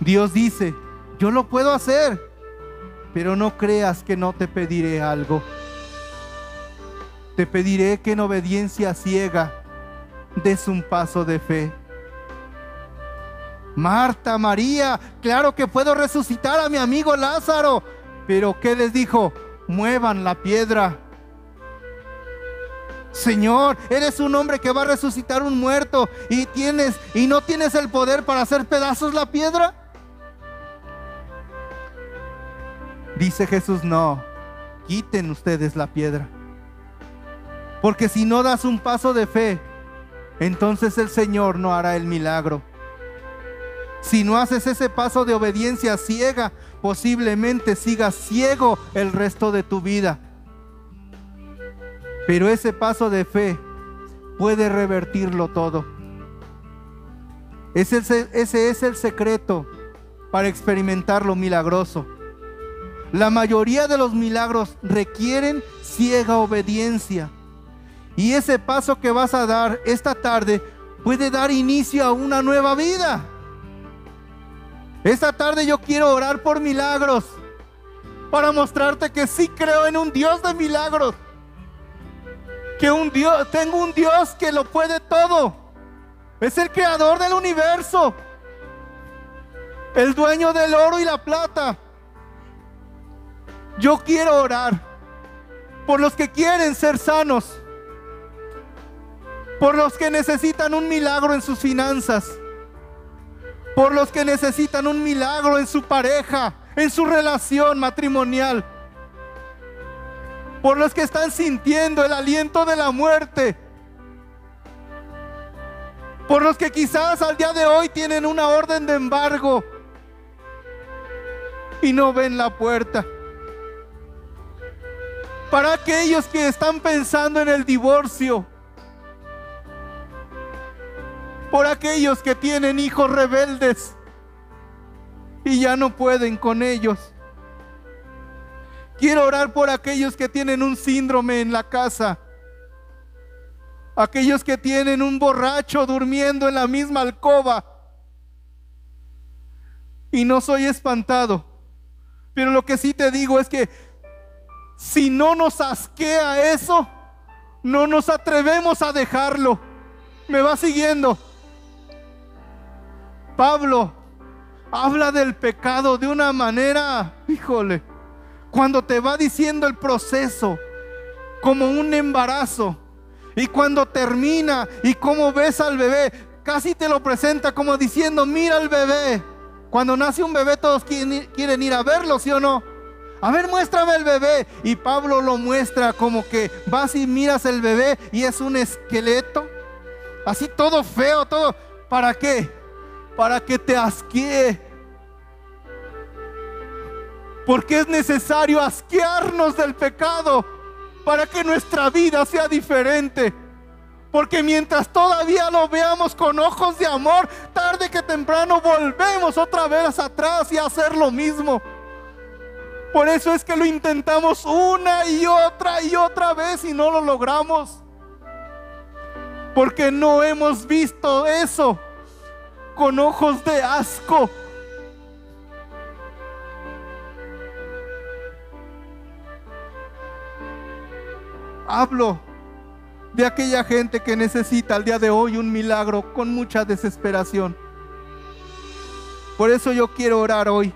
Dios dice, yo lo puedo hacer, pero no creas que no te pediré algo. Te pediré que en obediencia ciega des un paso de fe. Marta, María, claro que puedo resucitar a mi amigo Lázaro, pero ¿qué les dijo? Muevan la piedra. Señor, eres un hombre que va a resucitar un muerto y tienes y no tienes el poder para hacer pedazos la piedra. Dice Jesús, no, quiten ustedes la piedra. Porque si no das un paso de fe, entonces el Señor no hará el milagro. Si no haces ese paso de obediencia ciega, posiblemente sigas ciego el resto de tu vida. Pero ese paso de fe puede revertirlo todo. Ese, ese es el secreto para experimentar lo milagroso. La mayoría de los milagros requieren ciega obediencia. Y ese paso que vas a dar esta tarde puede dar inicio a una nueva vida. Esta tarde yo quiero orar por milagros para mostrarte que sí creo en un Dios de milagros. Que un Dios, tengo un Dios que lo puede todo. Es el creador del universo. El dueño del oro y la plata. Yo quiero orar por los que quieren ser sanos. Por los que necesitan un milagro en sus finanzas. Por los que necesitan un milagro en su pareja, en su relación matrimonial. Por los que están sintiendo el aliento de la muerte. Por los que quizás al día de hoy tienen una orden de embargo y no ven la puerta. Para aquellos que están pensando en el divorcio. Por aquellos que tienen hijos rebeldes y ya no pueden con ellos. Quiero orar por aquellos que tienen un síndrome en la casa. Aquellos que tienen un borracho durmiendo en la misma alcoba. Y no soy espantado. Pero lo que sí te digo es que si no nos asquea eso, no nos atrevemos a dejarlo. Me va siguiendo. Pablo habla del pecado de una manera, híjole, cuando te va diciendo el proceso como un embarazo y cuando termina y cómo ves al bebé, casi te lo presenta como diciendo, mira al bebé. Cuando nace un bebé todos quieren ir a verlo, ¿sí o no? A ver, muéstrame el bebé. Y Pablo lo muestra como que vas y miras el bebé y es un esqueleto. Así todo feo, todo. ¿Para qué? Para que te asquee. Porque es necesario asquearnos del pecado para que nuestra vida sea diferente. Porque mientras todavía lo veamos con ojos de amor, tarde que temprano volvemos otra vez atrás y a hacer lo mismo. Por eso es que lo intentamos una y otra y otra vez y no lo logramos. Porque no hemos visto eso con ojos de asco. Hablo de aquella gente que necesita al día de hoy un milagro con mucha desesperación. Por eso yo quiero orar hoy.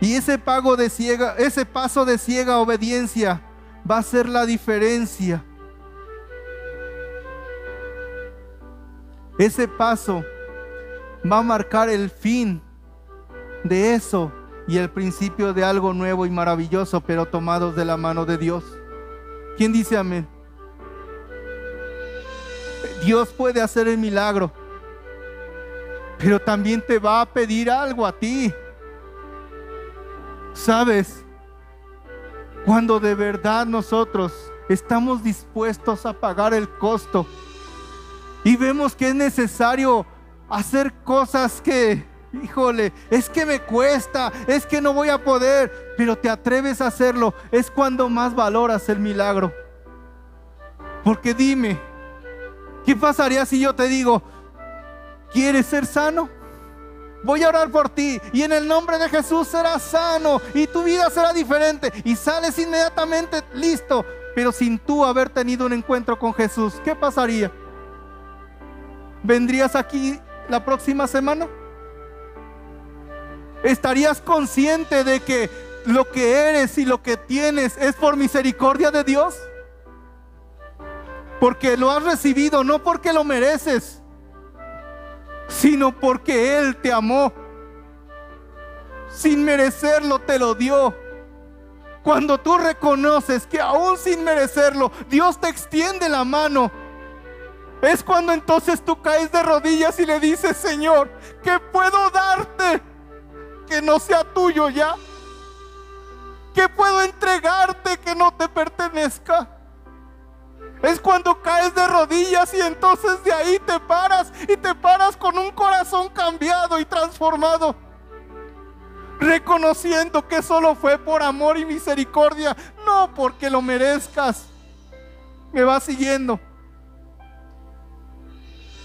Y ese pago de ciega, ese paso de ciega obediencia va a ser la diferencia. Ese paso va a marcar el fin de eso y el principio de algo nuevo y maravilloso, pero tomados de la mano de Dios. ¿Quién dice amén? Dios puede hacer el milagro, pero también te va a pedir algo a ti. ¿Sabes? Cuando de verdad nosotros estamos dispuestos a pagar el costo y vemos que es necesario hacer cosas que, híjole, es que me cuesta, es que no voy a poder, pero te atreves a hacerlo, es cuando más valoras el milagro. Porque dime, ¿qué pasaría si yo te digo, ¿quieres ser sano? Voy a orar por ti y en el nombre de Jesús serás sano y tu vida será diferente y sales inmediatamente listo, pero sin tú haber tenido un encuentro con Jesús. ¿Qué pasaría? ¿Vendrías aquí la próxima semana? ¿Estarías consciente de que lo que eres y lo que tienes es por misericordia de Dios? Porque lo has recibido, no porque lo mereces sino porque Él te amó. Sin merecerlo te lo dio. Cuando tú reconoces que aún sin merecerlo, Dios te extiende la mano, es cuando entonces tú caes de rodillas y le dices, Señor, ¿qué puedo darte que no sea tuyo ya? ¿Qué puedo entregarte que no te pertenezca? Es cuando caes de rodillas y entonces de ahí te paras y te paras con un corazón cambiado y transformado. Reconociendo que solo fue por amor y misericordia, no porque lo merezcas. Me va siguiendo.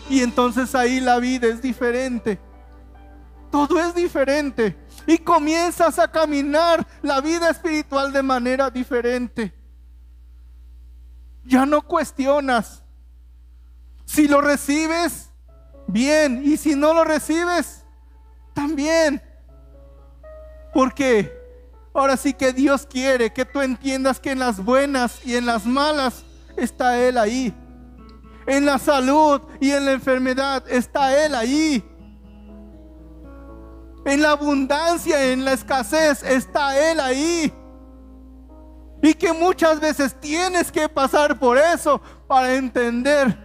Y entonces ahí la vida es diferente. Todo es diferente. Y comienzas a caminar la vida espiritual de manera diferente. Ya no cuestionas. Si lo recibes, bien. Y si no lo recibes, también. Porque ahora sí que Dios quiere que tú entiendas que en las buenas y en las malas está Él ahí. En la salud y en la enfermedad está Él ahí. En la abundancia, en la escasez está Él ahí. Y que muchas veces tienes que pasar por eso para entender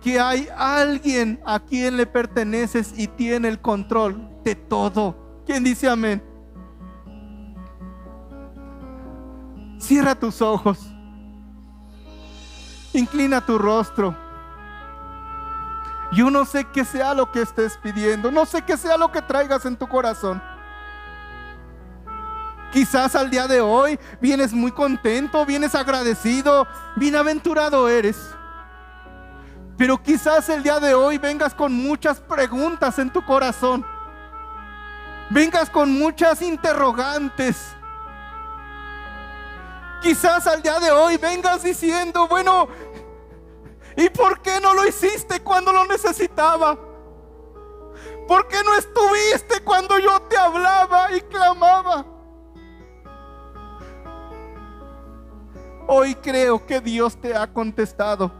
que hay alguien a quien le perteneces y tiene el control de todo. ¿Quién dice amén? Cierra tus ojos. Inclina tu rostro. Yo no sé qué sea lo que estés pidiendo. No sé qué sea lo que traigas en tu corazón. Quizás al día de hoy vienes muy contento, vienes agradecido, bienaventurado eres. Pero quizás el día de hoy vengas con muchas preguntas en tu corazón. Vengas con muchas interrogantes. Quizás al día de hoy vengas diciendo, bueno, ¿y por qué no lo hiciste cuando lo necesitaba? ¿Por qué no estuviste cuando yo te hablaba y clamaba? Hoy creo que Dios te ha contestado.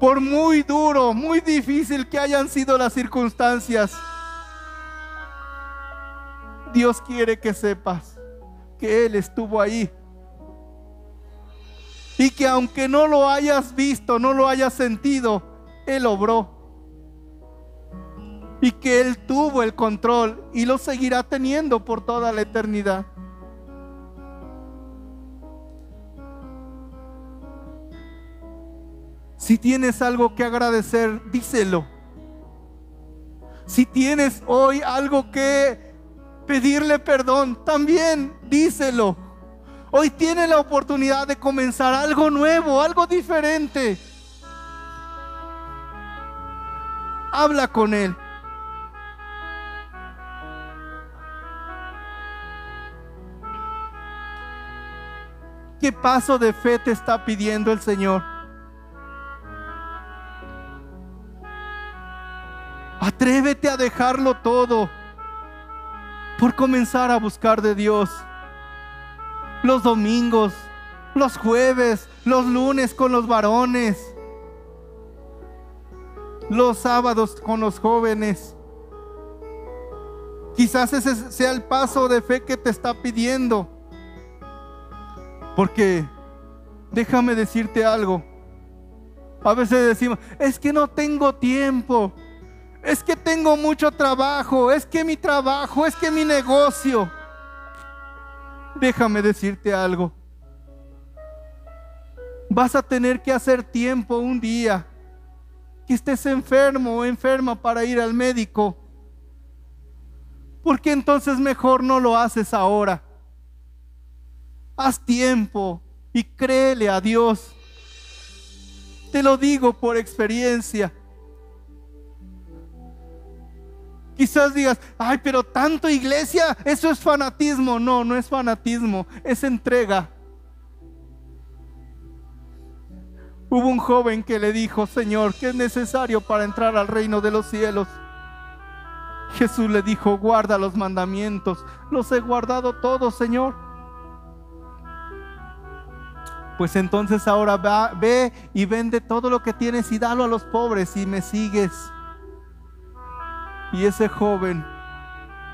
Por muy duro, muy difícil que hayan sido las circunstancias, Dios quiere que sepas que Él estuvo ahí. Y que aunque no lo hayas visto, no lo hayas sentido, Él obró. Y que Él tuvo el control y lo seguirá teniendo por toda la eternidad. Si tienes algo que agradecer, díselo. Si tienes hoy algo que pedirle perdón, también díselo. Hoy tienes la oportunidad de comenzar algo nuevo, algo diferente. Habla con Él. ¿Qué paso de fe te está pidiendo el Señor? Atrévete a dejarlo todo por comenzar a buscar de Dios. Los domingos, los jueves, los lunes con los varones, los sábados con los jóvenes. Quizás ese sea el paso de fe que te está pidiendo. Porque déjame decirte algo. A veces decimos, es que no tengo tiempo es que tengo mucho trabajo, es que mi trabajo, es que mi negocio. Déjame decirte algo. Vas a tener que hacer tiempo un día que estés enfermo o enferma para ir al médico. Porque entonces mejor no lo haces ahora. Haz tiempo y créele a Dios. Te lo digo por experiencia. Quizás digas, ay, pero tanto iglesia, eso es fanatismo. No, no es fanatismo, es entrega. Hubo un joven que le dijo, Señor, ¿qué es necesario para entrar al reino de los cielos? Jesús le dijo, guarda los mandamientos. Los he guardado todos, Señor. Pues entonces ahora va, ve y vende todo lo que tienes y dalo a los pobres y me sigues. Y ese joven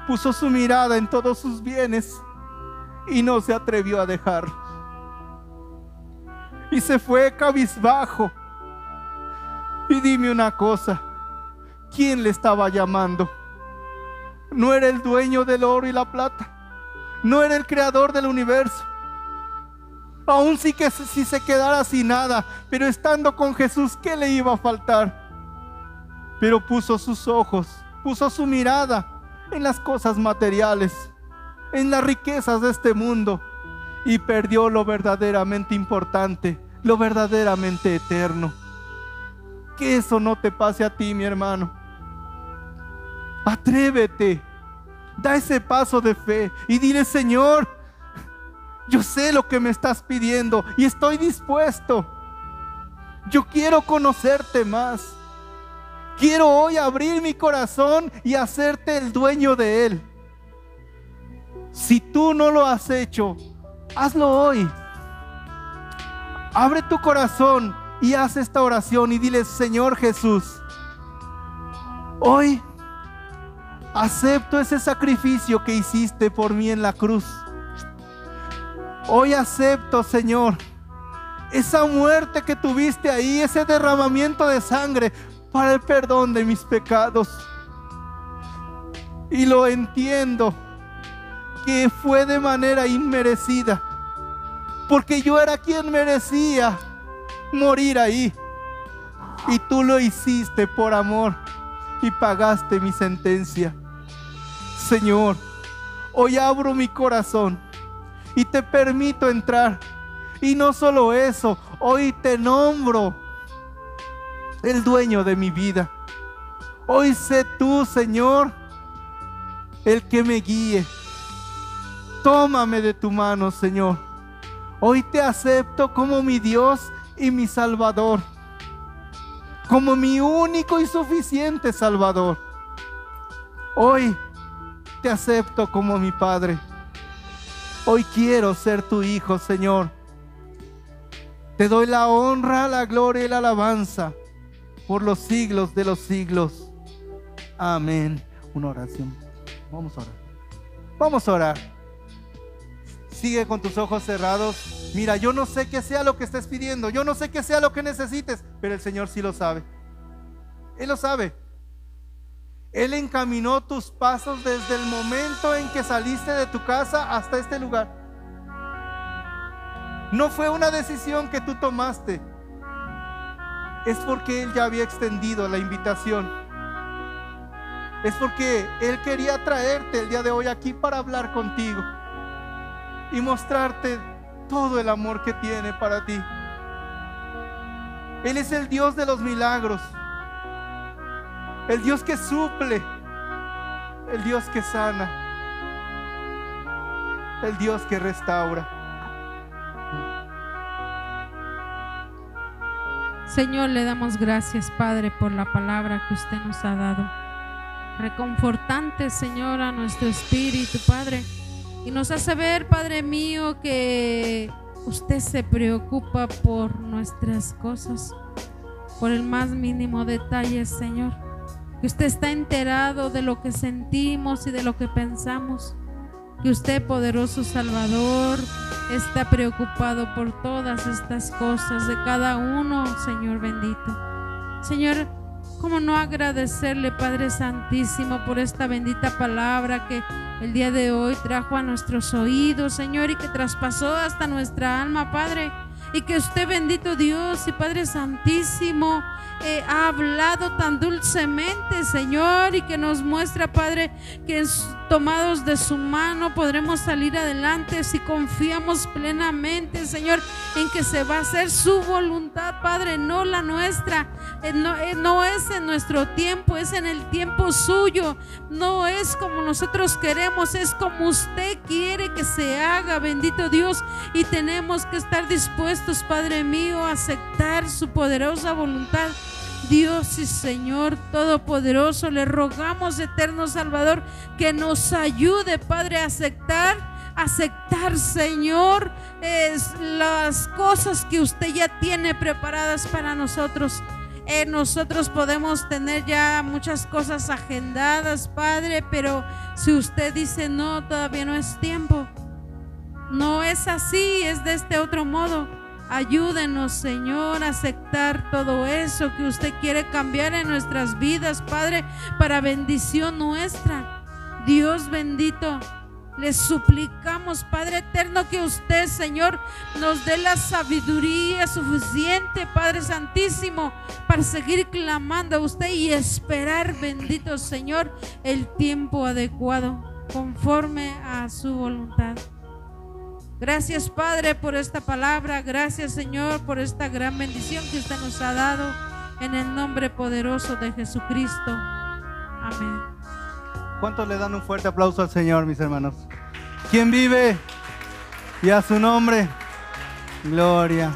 puso su mirada en todos sus bienes y no se atrevió a dejar. Y se fue cabizbajo. Y dime una cosa, ¿quién le estaba llamando? No era el dueño del oro y la plata. No era el creador del universo. Aún sí que si se quedara sin nada, pero estando con Jesús, ¿qué le iba a faltar? Pero puso sus ojos, puso su mirada en las cosas materiales, en las riquezas de este mundo y perdió lo verdaderamente importante, lo verdaderamente eterno. Que eso no te pase a ti, mi hermano. Atrévete, da ese paso de fe y dile, Señor, yo sé lo que me estás pidiendo y estoy dispuesto. Yo quiero conocerte más. Quiero hoy abrir mi corazón y hacerte el dueño de él. Si tú no lo has hecho, hazlo hoy. Abre tu corazón y haz esta oración y dile, Señor Jesús, hoy acepto ese sacrificio que hiciste por mí en la cruz. Hoy acepto, Señor, esa muerte que tuviste ahí, ese derramamiento de sangre para el perdón de mis pecados. Y lo entiendo que fue de manera inmerecida, porque yo era quien merecía morir ahí. Y tú lo hiciste por amor y pagaste mi sentencia. Señor, hoy abro mi corazón y te permito entrar. Y no solo eso, hoy te nombro el dueño de mi vida. Hoy sé tú, Señor, el que me guíe. Tómame de tu mano, Señor. Hoy te acepto como mi Dios y mi Salvador. Como mi único y suficiente Salvador. Hoy te acepto como mi Padre. Hoy quiero ser tu hijo, Señor. Te doy la honra, la gloria y la alabanza por los siglos de los siglos. Amén. Una oración. Vamos a orar. Vamos a orar. Sigue con tus ojos cerrados. Mira, yo no sé qué sea lo que estés pidiendo. Yo no sé qué sea lo que necesites, pero el Señor sí lo sabe. Él lo sabe. Él encaminó tus pasos desde el momento en que saliste de tu casa hasta este lugar. No fue una decisión que tú tomaste. Es porque Él ya había extendido la invitación. Es porque Él quería traerte el día de hoy aquí para hablar contigo y mostrarte todo el amor que tiene para ti. Él es el Dios de los milagros el Dios que suple, el Dios que sana, el Dios que restaura. Señor, le damos gracias, Padre, por la palabra que usted nos ha dado. Reconfortante, Señor, a nuestro espíritu, Padre. Y nos hace ver, Padre mío, que usted se preocupa por nuestras cosas, por el más mínimo detalle, Señor que usted está enterado de lo que sentimos y de lo que pensamos, que usted, poderoso Salvador, está preocupado por todas estas cosas de cada uno, Señor bendito. Señor, ¿cómo no agradecerle, Padre Santísimo, por esta bendita palabra que el día de hoy trajo a nuestros oídos, Señor, y que traspasó hasta nuestra alma, Padre? Y que usted, bendito Dios y Padre Santísimo, ha hablado tan dulcemente, Señor, y que nos muestra, Padre, que tomados de su mano podremos salir adelante si confiamos plenamente, Señor, en que se va a hacer su voluntad, Padre, no la nuestra. Eh, eh, no es en nuestro tiempo, es en el tiempo suyo. No es como nosotros queremos, es como usted quiere que se haga, bendito Dios. Y tenemos que estar dispuestos, Padre mío, a aceptar su poderosa voluntad. Dios y Señor Todopoderoso, le rogamos, eterno Salvador, que nos ayude, Padre, a aceptar, aceptar, Señor, es las cosas que usted ya tiene preparadas para nosotros. Eh, nosotros podemos tener ya muchas cosas agendadas, Padre, pero si usted dice no, todavía no es tiempo. No es así, es de este otro modo. Ayúdenos, Señor, a aceptar todo eso que usted quiere cambiar en nuestras vidas, Padre, para bendición nuestra. Dios bendito, Le suplicamos, Padre eterno, que usted, Señor, nos dé la sabiduría suficiente, Padre Santísimo, para seguir clamando a usted y esperar, bendito Señor, el tiempo adecuado, conforme a su voluntad. Gracias, Padre, por esta palabra. Gracias, Señor, por esta gran bendición que usted nos ha dado en el nombre poderoso de Jesucristo. Amén. ¿Cuántos le dan un fuerte aplauso al Señor, mis hermanos? ¿Quién vive? Y a su nombre. Gloria.